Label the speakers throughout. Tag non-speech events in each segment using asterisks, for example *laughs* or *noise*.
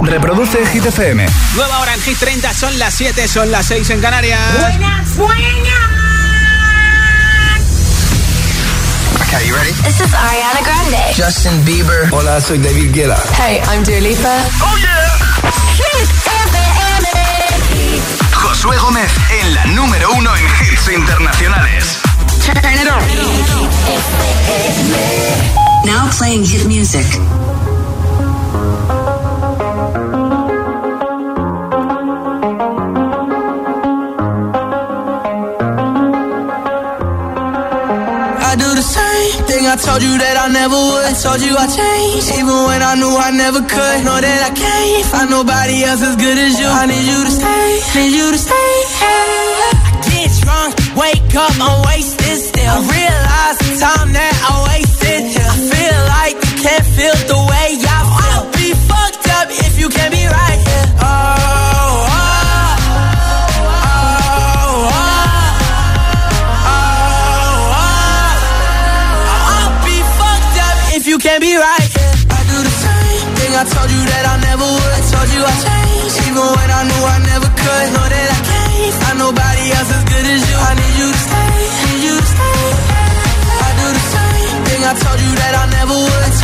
Speaker 1: Reproduce Hit FM.
Speaker 2: Nueva hora en Hit 30, son las 7, son las 6 en Canarias.
Speaker 3: Buenas, buenas.
Speaker 4: Okay, you ready?
Speaker 5: This is Ariana Grande.
Speaker 4: Justin Bieber.
Speaker 1: Hola, soy David Guetta.
Speaker 5: Hey, I'm Dua Lipa.
Speaker 4: Oh yeah.
Speaker 5: Hit FM.
Speaker 1: Josué Gómez en la número uno en hits internacionales.
Speaker 4: Turn it on.
Speaker 6: Now playing hit music.
Speaker 7: Told you that I never would. Told you I changed, even when I knew I never could. Know that I can't find nobody else as good as you. I need you to stay, need you to stay. I get drunk, wake up, I'm wasted still. I realize the time that I wasted. I feel like you can't feel the way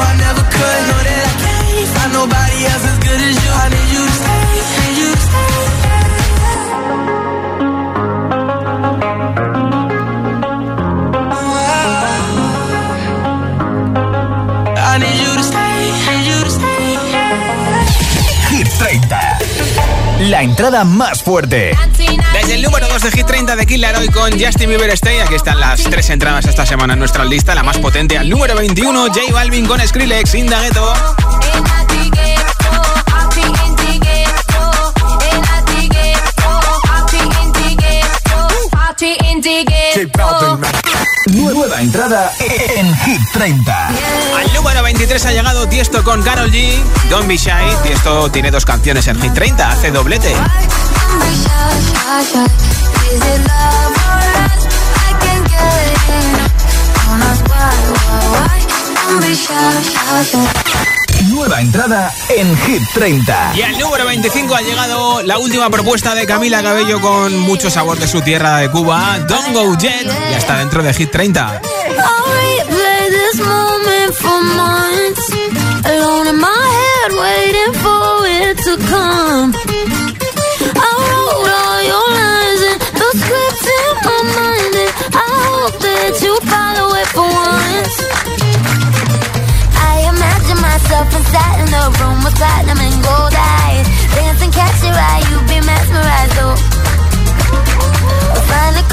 Speaker 7: I never could. Know that I can't find nobody else as good as you. I need you
Speaker 1: La entrada más fuerte.
Speaker 2: Desde el número 2 de Hit 30 de Killer hoy con Justin Bieber Stay. Aquí están las tres entradas esta semana en nuestra lista. La más potente al número 21, J Balvin con Skrillex, Indagueto.
Speaker 1: Nueva entrada en Hit 30.
Speaker 2: Al número 23 ha llegado Tiesto con Carol G. Don't be shy. Tiesto tiene dos canciones en Hit 30, hace doblete.
Speaker 1: Nueva entrada en Hit 30.
Speaker 2: Y al número 25 ha llegado la última propuesta de Camila Cabello con mucho sabor de su tierra de Cuba, Don't Go Jet. Ya está dentro de Hit 30.
Speaker 8: Alone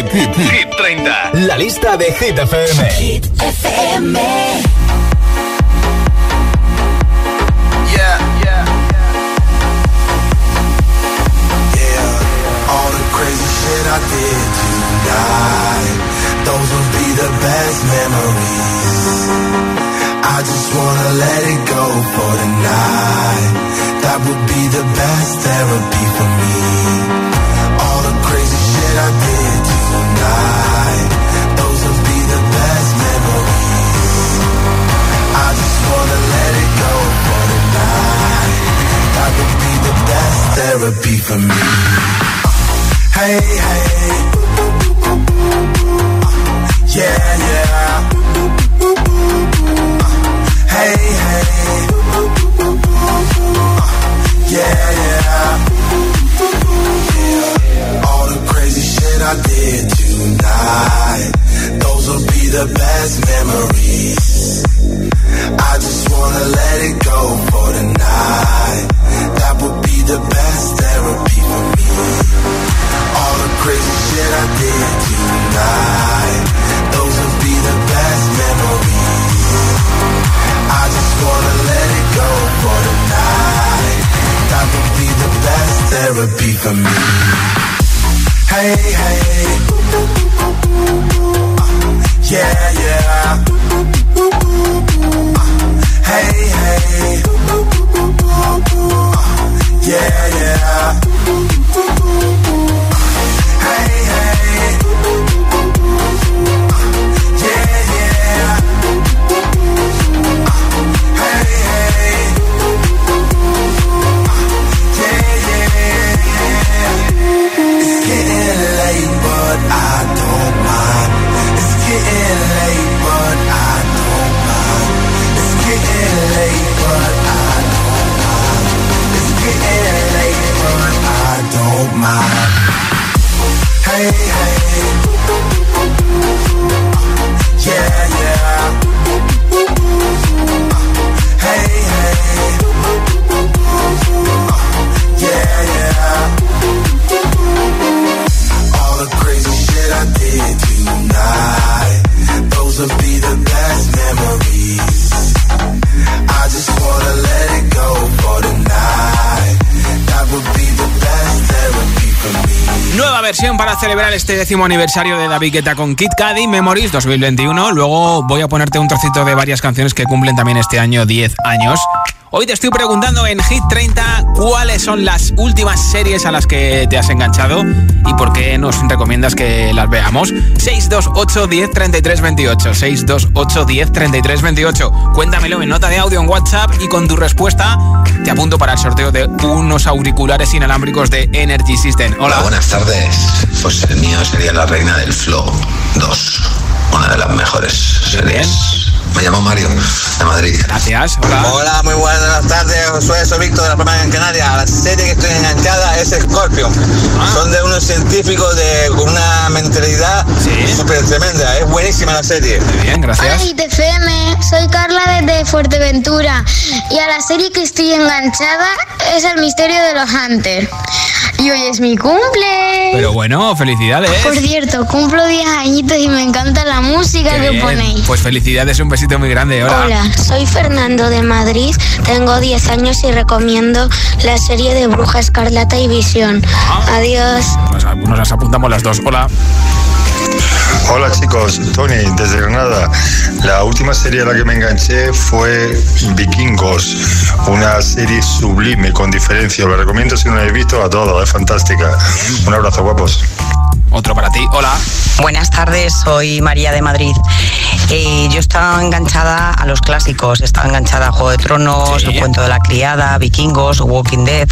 Speaker 1: Hit, Hit, Hit 30. La lista de Hit FM. Hit FM.
Speaker 9: Therapy for me. Hey, hey. Uh, yeah, yeah. Uh, hey, hey. Uh, yeah, yeah. Hey. Yeah, yeah. Hey. Yeah, yeah. All the crazy shit I did tonight. Those will be the best memories. I just wanna let it go for tonight. That would be the best therapy for me.
Speaker 2: Nueva versión para celebrar este décimo aniversario de David Guetta con Kid Cudi Memories 2021. Luego voy a ponerte un trocito de varias canciones que cumplen también este año 10 años. Hoy te estoy preguntando en Hit 30 cuáles son las últimas series a las que te has enganchado y por qué nos recomiendas que las veamos. 628 10 33 28. 628 10 33 28. Cuéntamelo en nota de audio en WhatsApp y con tu respuesta te apunto para el sorteo de unos auriculares inalámbricos de Energy System. Hola.
Speaker 10: Hola, buenas tardes. Pues el mío sería La Reina del Flow 2. Una de las mejores series. Me llamo Mario, de Madrid.
Speaker 2: Gracias. Hola.
Speaker 11: Hola, muy buenas tardes. Josué, soy Víctor de la Palma en Canarias. La serie que estoy enganchada es Scorpion.
Speaker 2: Ah.
Speaker 11: Son de unos científicos de, con una mentalidad
Speaker 2: Sí.
Speaker 11: súper tremenda. Es buenísima la serie.
Speaker 2: Muy bien,
Speaker 12: Hola
Speaker 2: gracias.
Speaker 12: ITFM, soy Carla desde Fuerteventura y a la serie que estoy enganchada es El misterio de los Hunters. Y hoy es mi cumple.
Speaker 2: Pero bueno, felicidades.
Speaker 12: Por cierto, cumplo 10 añitos y me encanta la música
Speaker 2: Qué
Speaker 12: que
Speaker 2: bien.
Speaker 12: ponéis.
Speaker 2: Pues felicidades, un besito muy grande. Hola.
Speaker 12: Hola, soy Fernando de Madrid, tengo 10 años y recomiendo la serie de Bruja Escarlata y Visión.
Speaker 2: Ah.
Speaker 12: Adiós.
Speaker 2: Nos, nos las apuntamos las dos. Hola.
Speaker 13: Hola chicos, Tony desde Granada. La última serie a la que me enganché fue Vikingos, una serie sublime con diferencia. Lo recomiendo si no la habéis visto a todos, es fantástica. Un abrazo guapos.
Speaker 2: Otro para ti. Hola.
Speaker 14: Buenas tardes, soy María de Madrid. Eh, yo estaba enganchada a los clásicos, estaba enganchada a Juego de Tronos,
Speaker 2: Sí.
Speaker 14: El Cuento de la Criada, Vikingos, Walking Dead.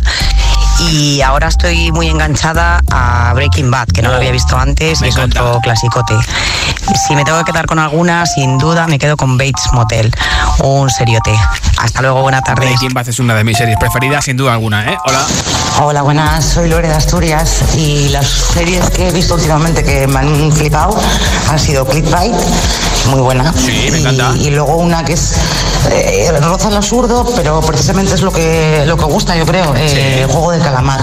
Speaker 14: Y ahora estoy muy enganchada a Breaking Bad, que no lo había visto antes, y es
Speaker 2: encanta.
Speaker 14: otro clasicote. Si me tengo que quedar con alguna, sin duda me quedo con Bates Motel, un seriote. Hasta luego, buena tarde.
Speaker 2: Breaking Bad es una de mis series preferidas, sin duda alguna, ¿eh? Hola.
Speaker 14: Hola, buenas, soy Lore de Asturias y las series que he visto últimamente que me han flipado han sido Clickbait, muy buena.
Speaker 2: Sí, me encanta.
Speaker 14: Y, y luego una que es eh, roza el absurdo, pero precisamente es lo que lo que gusta, yo creo, eh, Juego de Calamar.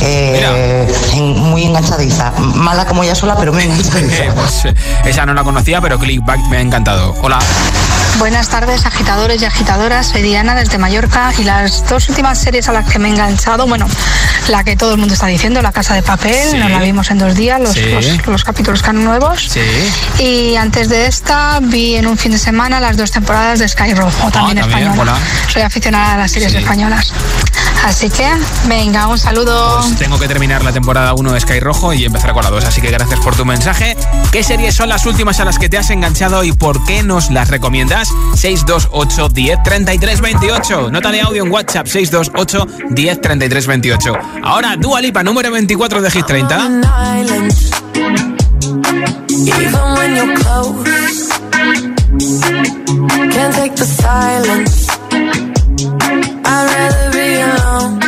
Speaker 14: Eh, en- muy enganchadiza. Mala como ella sola, pero muy *laughs* enganchadiza.
Speaker 2: Pues, eh, esa no la conocía, pero Clickback me ha encantado. Hola.
Speaker 15: Buenas tardes, agitadores y agitadoras. Soy Diana desde Mallorca y las dos últimas series a las que me he enganchado, bueno, la que todo el mundo está diciendo, La Casa de Papel,
Speaker 2: Sí.
Speaker 15: nos la vimos en dos días, los,
Speaker 2: Sí.
Speaker 15: los- los capítulos que han nuevos.
Speaker 2: Sí.
Speaker 15: Y antes de esta vi en un fin de semana las dos temporadas de Sky Rojo, también
Speaker 2: Ah, también,
Speaker 15: española.
Speaker 2: hola.
Speaker 15: Soy aficionada a las series españolas. Así que, venga, un saludo.
Speaker 2: Pues tengo que terminar la temporada 1 de Sky Rojo y empezar con la 2, así que gracias por tu mensaje. ¿Qué series son las últimas a las que te has enganchado y por qué nos las recomiendas? 628 10 33 28. Nota de audio en WhatsApp 628 10 33 28. Ahora, Dua Lipa, número 24 de Hit 30.
Speaker 16: Even when you're close, can't take the silence. I'd rather be alone.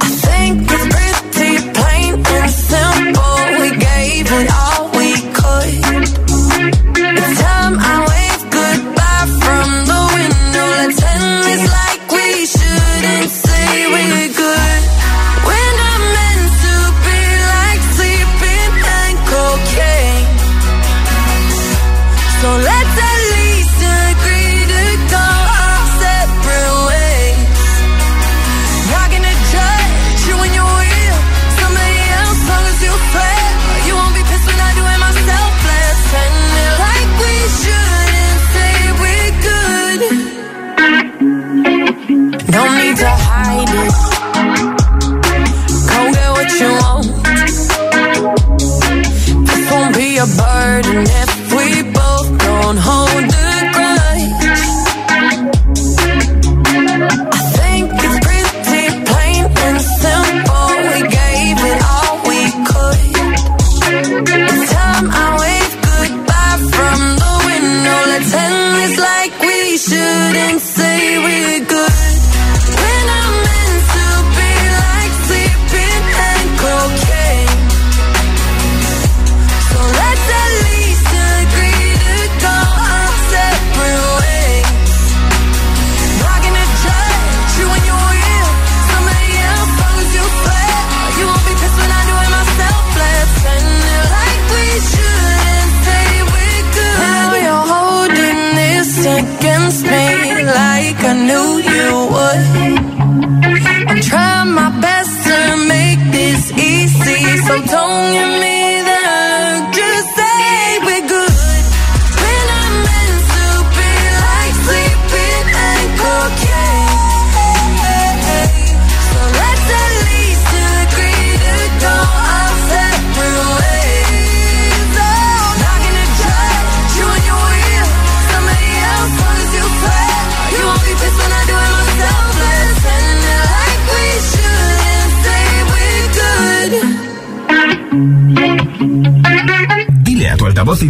Speaker 16: I think it's pretty plain and all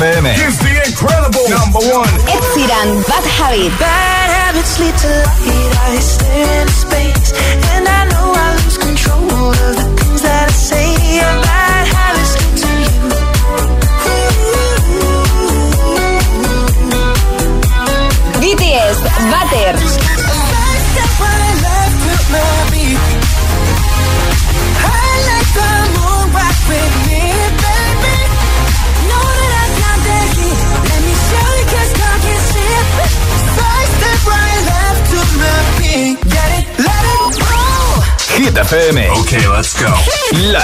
Speaker 1: FM.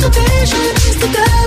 Speaker 17: Confirmation is the girl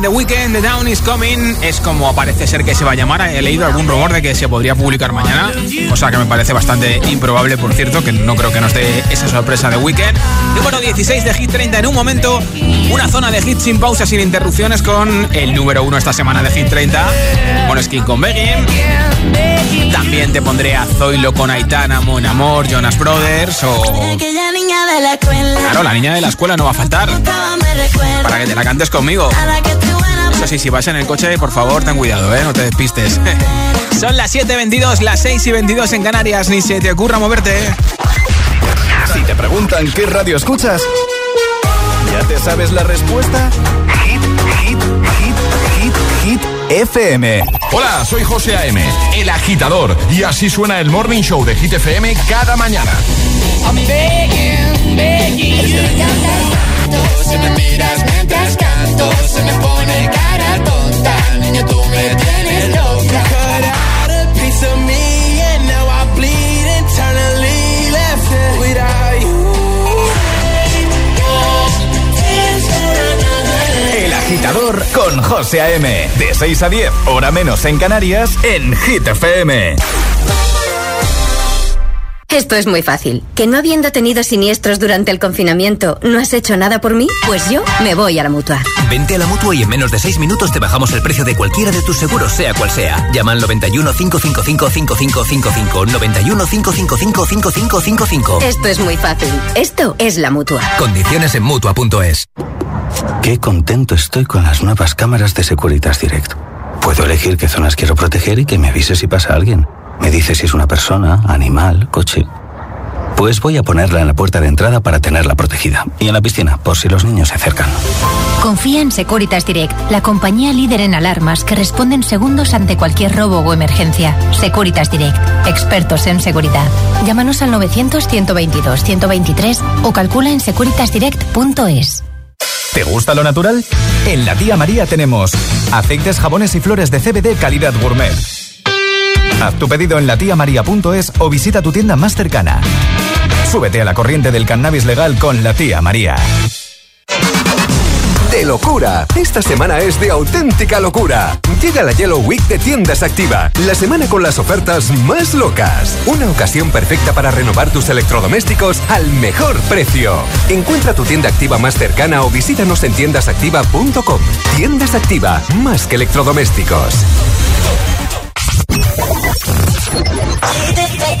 Speaker 17: The
Speaker 2: Weekend, The Down is Coming, es como parece ser que se va a llamar. He leído algún rumor de que se podría publicar mañana, cosa que me parece bastante improbable, por cierto, que no creo que nos dé esa sorpresa de Weekend. Número 16 de Hit 30 en un momento, una zona de hits sin pausas, sin interrupciones, con el número 1 esta semana de Hit 30, Moneskin con Begging. También te pondré a Zoilo con Aitana, Mon Amor, Jonas Brothers o Claro, la niña de la escuela no va a faltar. Para que te la cantes conmigo. Eso sí, si vas en el coche, por favor, ten cuidado, ¿eh? No te despistes. *laughs* Son las 7.22, las 6 y 22 en Canarias. Ni se te ocurra moverte.
Speaker 1: Si te preguntan qué radio escuchas, ¿ya te sabes la respuesta? Hit, hit, hit, hit, hit. FM.
Speaker 18: Hola, soy José A.M., el agitador, y así suena el Morning Show de Hit FM cada mañana.
Speaker 19: I'm begging, begging you. Si me miras mientras canto, se me pone cara tonta. Niña, tú me tienes loca. Cut out a piece of me, and now I bleed internally. Left it without you.
Speaker 1: El agitador con José A.M. De 6 a 10, hora menos en Canarias, en Hit FM.
Speaker 20: Esto es muy fácil. ¿Que no habiendo tenido siniestros durante el confinamiento, no has hecho nada por mí? Pues yo me voy a la mutua.
Speaker 21: Vente a la mutua y en menos de 6 minutos te bajamos el precio de cualquiera de tus seguros, sea cual sea. Llama al 91 555 5555. 91 555 5555.
Speaker 20: Esto es muy fácil. Esto es la mutua.
Speaker 21: Condiciones en mutua.es.
Speaker 22: Qué contento estoy con las nuevas cámaras de Securitas Direct. Puedo elegir qué zonas quiero proteger y que me avise si pasa alguien. Me dice si es una persona, animal, coche. Pues voy a ponerla en la puerta de entrada para tenerla protegida. Y en la piscina, por si los niños se acercan.
Speaker 23: Confía en Securitas Direct, la compañía líder en alarmas que responde en segundos ante cualquier robo o emergencia. Securitas Direct, expertos en seguridad. Llámanos al 900-122-123 o calcula en securitasdirect.es.
Speaker 1: ¿Te gusta lo natural? En la tía María tenemos aceites, jabones y flores de CBD calidad gourmet. Haz tu pedido en latiamaria.es o visita tu tienda más cercana. Súbete a la corriente del cannabis legal con la tía María.
Speaker 24: De locura. Esta semana es de auténtica locura. Llega la Yellow Week de Tiendas Activa, la semana con las ofertas más locas. Una ocasión perfecta para renovar tus electrodomésticos al mejor precio. Encuentra tu tienda activa más cercana o visítanos en tiendasactiva.com. Tiendas Activa, más que electrodomésticos.
Speaker 17: Keep it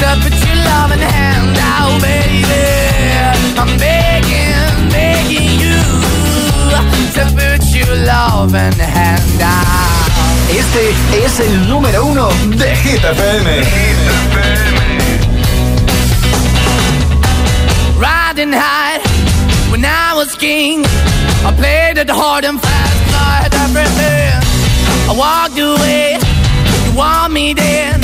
Speaker 19: to put your loving hand out, baby. I'm begging, begging you to put your loving hand out.
Speaker 1: Este es el número uno de Hit FM.
Speaker 19: Riding high when I was king. I played it hard and fast. night, everything. I walked away, you want me then.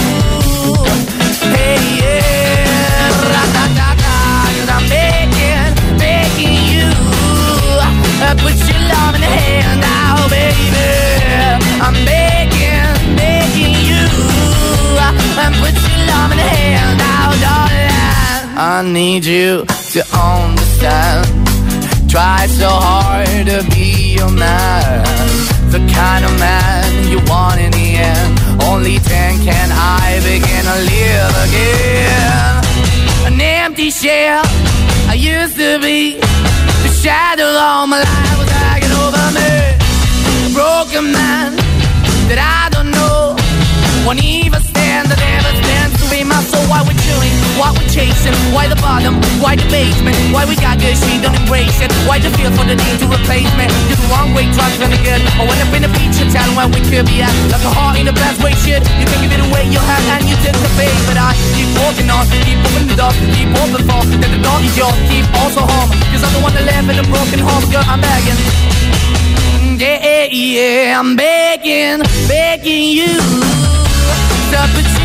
Speaker 19: I need you to understand. Try so hard to be your man. The kind of man you want in the end. Only then can I begin to live again. An empty shell I used to be. The shadow all my life was hanging over me. A broken man that I don't know. Won't even stand, that never stands to be my soul. Why we're chilling, Why we're chasing? Why the bottom? Why the basement? Why we got good, she don't embrace it? Why the feel for the need to replace me? You're the wrong way, trying to good. I went up in a feature town where we could be at. Like a heart in the best way, shit. You can give it away, you have, and you took the bait. But I keep walking on, keep moving the door, keep open for. That the door is yours, keep also home. Cause I'm the one that live in a broken home, girl, I'm begging. Yeah, yeah, you the baby. I'm begging, begging you to put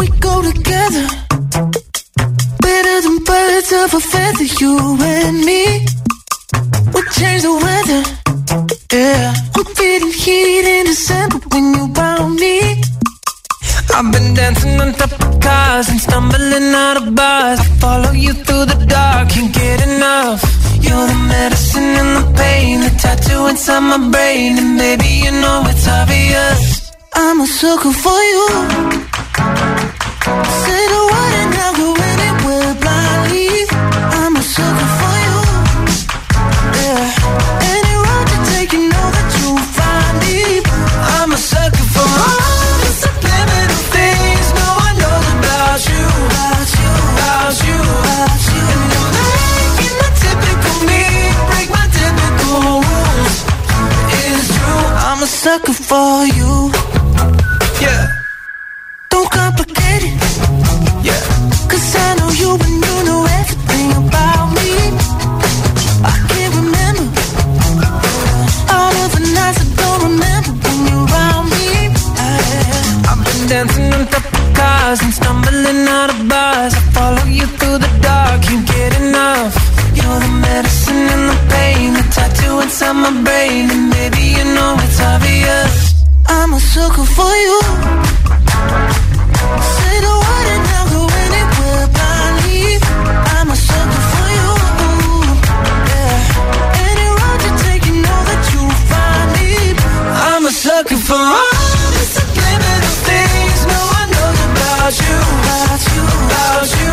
Speaker 19: We go together. Better than birds of a feather, you and me. We change the weather. Inside my brain, and maybe you know it's obvious. I'm a sucker for you. Say the word and I'll go anywhere blindly. I'm a sucker for you. Yeah. Any road you take, you know that you'll find me. I'm a sucker for all the subliminal things no one knows about you. About you, about you,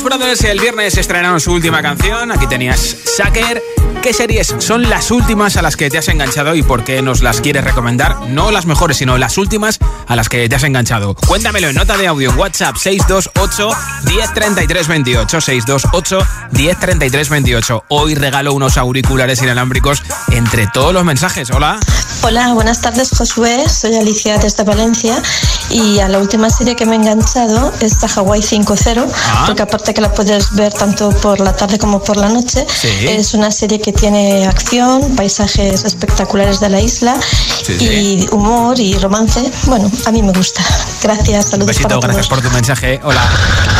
Speaker 2: Jonas Brothers el viernes estrenaron su última canción. Aquí tenías Sucker. ¿Qué series son las últimas a las que te has enganchado y por qué nos las quieres recomendar? No las mejores, sino las últimas a las que te has enganchado. Cuéntamelo en nota de audio en WhatsApp 628 1033 28 628 1033 28. Hoy regalo unos auriculares inalámbricos entre todos los mensajes. Hola.
Speaker 25: Hola, buenas tardes Josué, soy Alicia desde Valencia y a la última serie que me he enganchado es a Hawaii 5.0
Speaker 2: Ah.
Speaker 25: porque aparte que la puedes ver tanto por la tarde como por la noche,
Speaker 2: Sí.
Speaker 25: es una serie que tiene acción, paisajes espectaculares de la isla
Speaker 2: Sí, sí.
Speaker 25: y humor y romance. Bueno, a mí me gusta. Gracias,
Speaker 2: Un
Speaker 25: saludos
Speaker 2: besito,
Speaker 25: para
Speaker 2: gracias
Speaker 25: todos.
Speaker 2: por tu mensaje. Hola.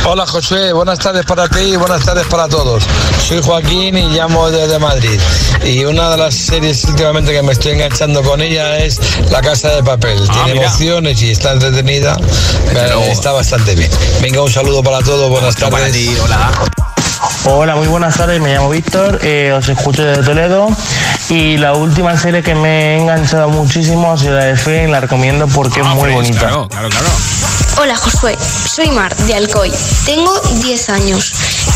Speaker 26: Hola Josué, buenas tardes para ti y buenas tardes para todos. Soy Joaquín y llamo desde Madrid. Y una de las series últimamente que me estoy enganchando con ella es La Casa de Papel. Tiene
Speaker 2: mira.
Speaker 26: emociones y está entretenida. Eh, está bastante bien. Venga, un saludo para todos, buenas
Speaker 2: Otro
Speaker 26: tardes.
Speaker 2: Hola.
Speaker 27: Hola, muy buenas tardes, me llamo Víctor, eh, os escucho desde Toledo y la última serie que me he enganchado muchísimo ha sido la de Fe y la recomiendo porque es muy bonita.
Speaker 2: Claro, claro, claro.
Speaker 12: Hola Josué, soy Mar de Alcoy, tengo 10 años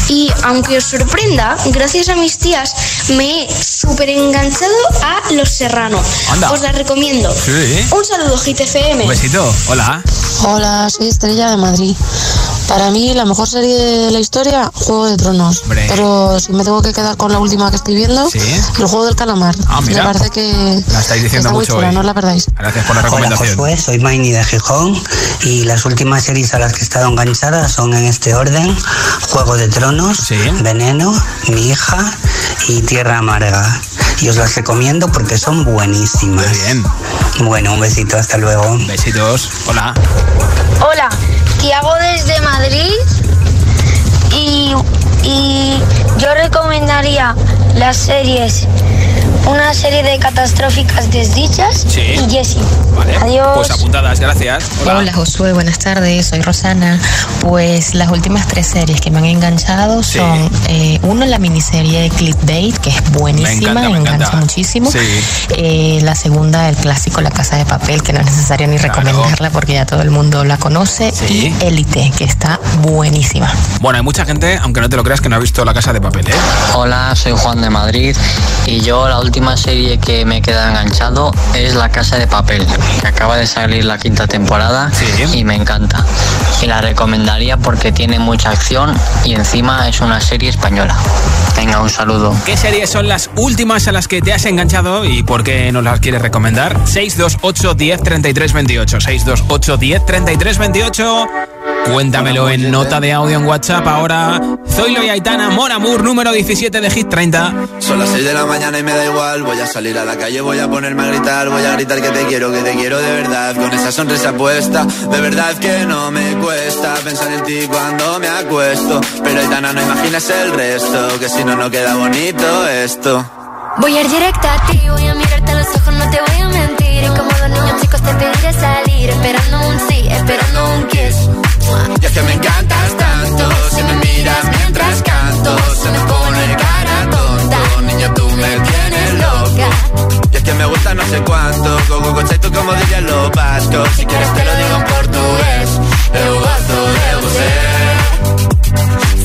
Speaker 12: y aunque os sorprenda, gracias a mis tías me he súper enganchado a Los Serrano.
Speaker 2: Anda.
Speaker 12: Os la recomiendo.
Speaker 2: Sí.
Speaker 12: Un saludo GTFM.
Speaker 2: Un besito. Hola.
Speaker 28: Hola, soy Estrella de Madrid. Para mí la mejor serie de la historia, Juego de Tronos.
Speaker 2: Hombre.
Speaker 28: Pero si me tengo que quedar con la última que estoy viendo,
Speaker 2: Sí.
Speaker 28: el Juego del Calamar.
Speaker 2: Ah, mira.
Speaker 28: Me parece que
Speaker 2: La estáis diciendo
Speaker 28: está muy
Speaker 2: mucho
Speaker 28: chula,
Speaker 2: hoy.
Speaker 28: no la perdáis.
Speaker 2: Gracias por la
Speaker 29: Hola
Speaker 2: recomendación.
Speaker 29: Josué, soy Maini de Gijón y las últimas series a las que he estado enganchada son en este orden Juego de Tronos, Veneno, Mi hija y Tierra Amarga. Y os las recomiendo porque son buenísimas.
Speaker 2: bien.
Speaker 29: Bueno, un besito, hasta luego.
Speaker 2: Besitos. Hola.
Speaker 30: Hola, Tiago desde Madrid y, y yo recomendaría las series, una serie de catastróficas desdichas
Speaker 2: Sí.
Speaker 30: y Jessie.
Speaker 2: Vale.
Speaker 30: Adiós.
Speaker 2: Pues apuntadas, gracias. Hola.
Speaker 31: Hola Josué, buenas tardes, soy Rosana. Pues las últimas tres series que me han enganchado
Speaker 2: Sí.
Speaker 31: son, eh, uno, la miniserie Clickbait, que es buenísima,
Speaker 2: Me encanta, me
Speaker 31: engancha
Speaker 2: encanta.
Speaker 31: muchísimo.
Speaker 2: Sí.
Speaker 31: Eh, la segunda, el clásico La Casa de Papel, que no es necesario ni recomendarla porque ya todo el mundo la conoce.
Speaker 2: Sí.
Speaker 31: Y Élite, que está buenísima.
Speaker 2: Bueno, hay mucha gente, aunque no te lo creas, que no ha visto La Casa de Papel, ¿eh?
Speaker 32: Hola, soy Juan de Madrid y yo la última serie que me queda enganchado es La Casa de Papel, que acaba de salir la quinta temporada y me encanta. Y la recomendaría porque tiene mucha acción y encima es una serie española. Venga, un saludo.
Speaker 2: ¿Qué series son las últimas a las que te has enganchado y por qué nos las quieres recomendar? 628 10 33 28. 628 10 33 28. Cuéntamelo en nota de audio en WhatsApp. Ahora, Zoilo y Aitana, Mon Amour, número 17 de Hit 30.
Speaker 33: Son las 6 de la mañana y me da igual. Voy a salir a la calle, voy a ponerme a gritar. Voy a gritar que te quiero, que te quiero de verdad. Con esa sonrisa puesta, de verdad que no me cuesta pensar en ti cuando me acuesto. Pero Aitana, no imaginas el resto, que si no, no queda bonito esto.
Speaker 34: Voy a ir directa a ti, voy a mirarte a los ojos, no te voy a mentir. Y como dos niños chicos te pediré salir, esperando un sí, esperando un kiss.
Speaker 33: Y es que me encantas tanto, si me miras mientras canto, se me pone cara tonta. Niño, tú me tienes loca. Y es que me gusta no sé cuánto, go, go, tú como dirían los vascos. Si quieres te lo digo en portugués, eu de você.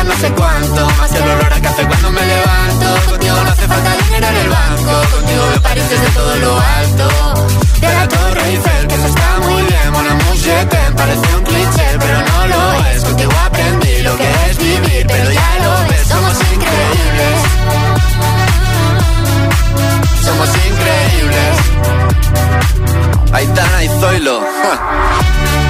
Speaker 33: Es que me más el olor a café cuando me levanto. Contigo no hace falta dinero en el banco. Contigo veo París desde todo lo alto. De la Torre Eiffel, que eso está muy bien. Mon amour, parece un cliché, pero no lo es. Contigo aprendí lo que es vivir, pero ya lo ves, somos increíbles. Somos increíbles.
Speaker 35: Aitana y Zoilo.
Speaker 33: Voy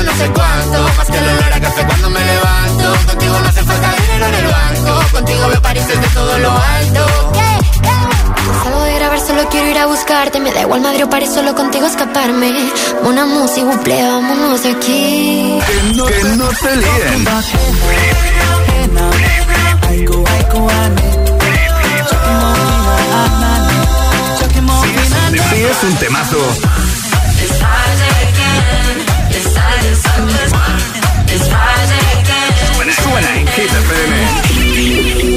Speaker 33: Me no sé cuánto. Más que el olor a café cuando me levanto. Contigo no hace falta dinero en el banco. Contigo veo París desde todo lo alto.
Speaker 34: Salgo de grabar, solo quiero ir a buscarte. Me da igual Madrid o París, solo contigo escaparme. Una música, buple, vámonos de aquí.
Speaker 1: Que no, que no te líen. Si es un temazo. Hit FM.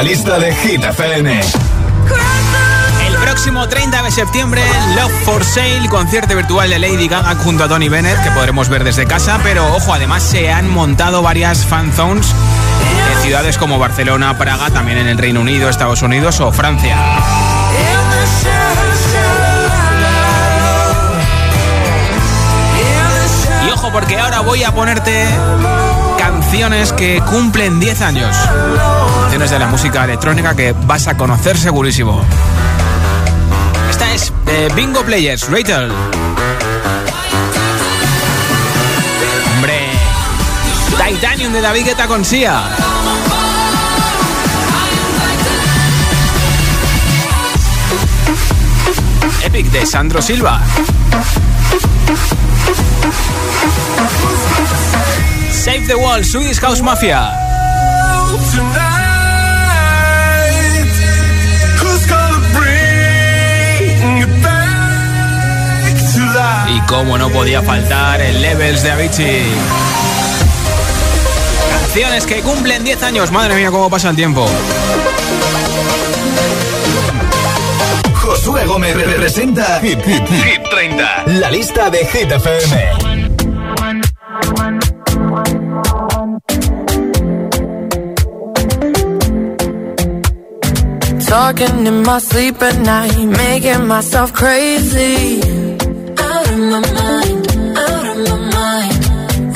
Speaker 1: La lista de Hit FM.
Speaker 2: El próximo 30 de septiembre, Love for Sale, concierto virtual de Lady Gaga junto a Tony Bennett, que podremos ver desde casa, pero ojo, además se han montado varias fan zones en ciudades como Barcelona, Praga, también en el Reino Unido, Estados Unidos o Francia. Y ojo, porque ahora voy a ponerte canciones que cumplen 10 años. De la música electrónica que vas a conocer segurísimo. Esta es de Bingo Players, Rachel. Hombre, Titanium de David Guetta con Sia. Epic de Sandro Silva. Save the Wall, Swedish House Mafia. Y cómo no podía faltar el Levels de Avicii. Canciones que cumplen 10 años. Madre mía, cómo pasa el tiempo.
Speaker 1: Josué Gómez representa Hit, Hit, Hit 30, la lista de Hit FM.
Speaker 16: Talking in my sleep at night, making myself crazy.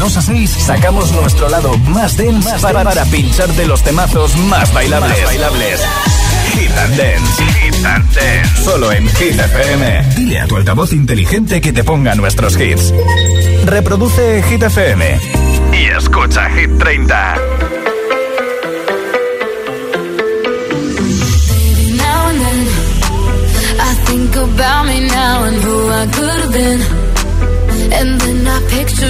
Speaker 1: 2 a 6 sacamos nuestro lado más dense para, para pincharte los temazos más bailables. bailables. Hit and Dance. Hit and Dance. Solo en Hit FM. Dile a tu altavoz inteligente que te ponga nuestros hits. Reproduce Hit FM. Y escucha Hit 30.
Speaker 36: Now and then, I think about me now and who I could have been. And then I picture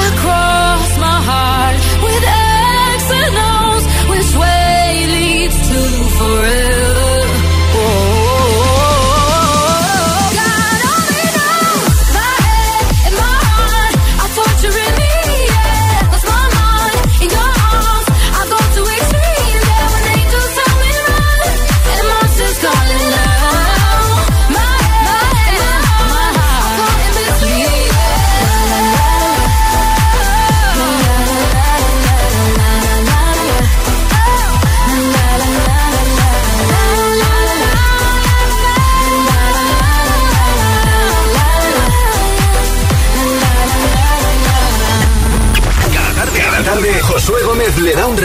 Speaker 37: I
Speaker 9: cry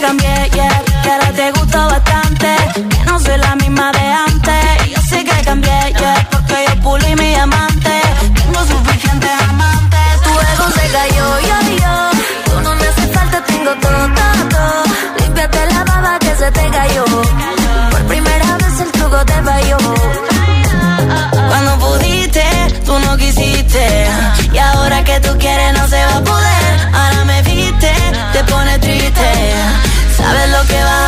Speaker 8: cambié, yeah, que ahora te gusta bastante, que no soy la misma de antes. Y yo sé que cambié, yeah, porque yo pulí mi amante, tengo suficientes amantes. Tu ego se cayó, yo, yo, tú no me haces falta, tengo todo, todo, todo. Límpiate la baba que se te cayó, por primera vez el truco te falló. Cuando pudiste, tú no quisiste, y ahora que tú quieres no se va a poder. Ahora me viste, te pones triste. Sabes lo que vas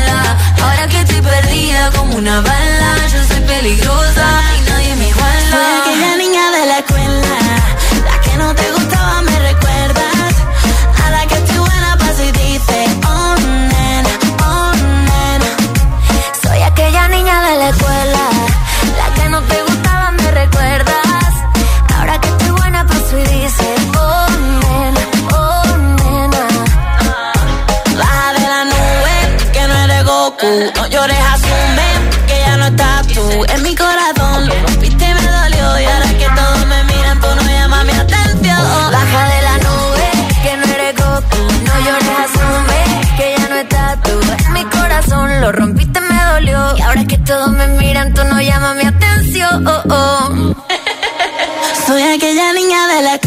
Speaker 8: como una bala. Yo soy peligrosa y nadie me iguala. Niña de la escuela La que no oh, oh. oh. *laughs* Soy aquella niña de la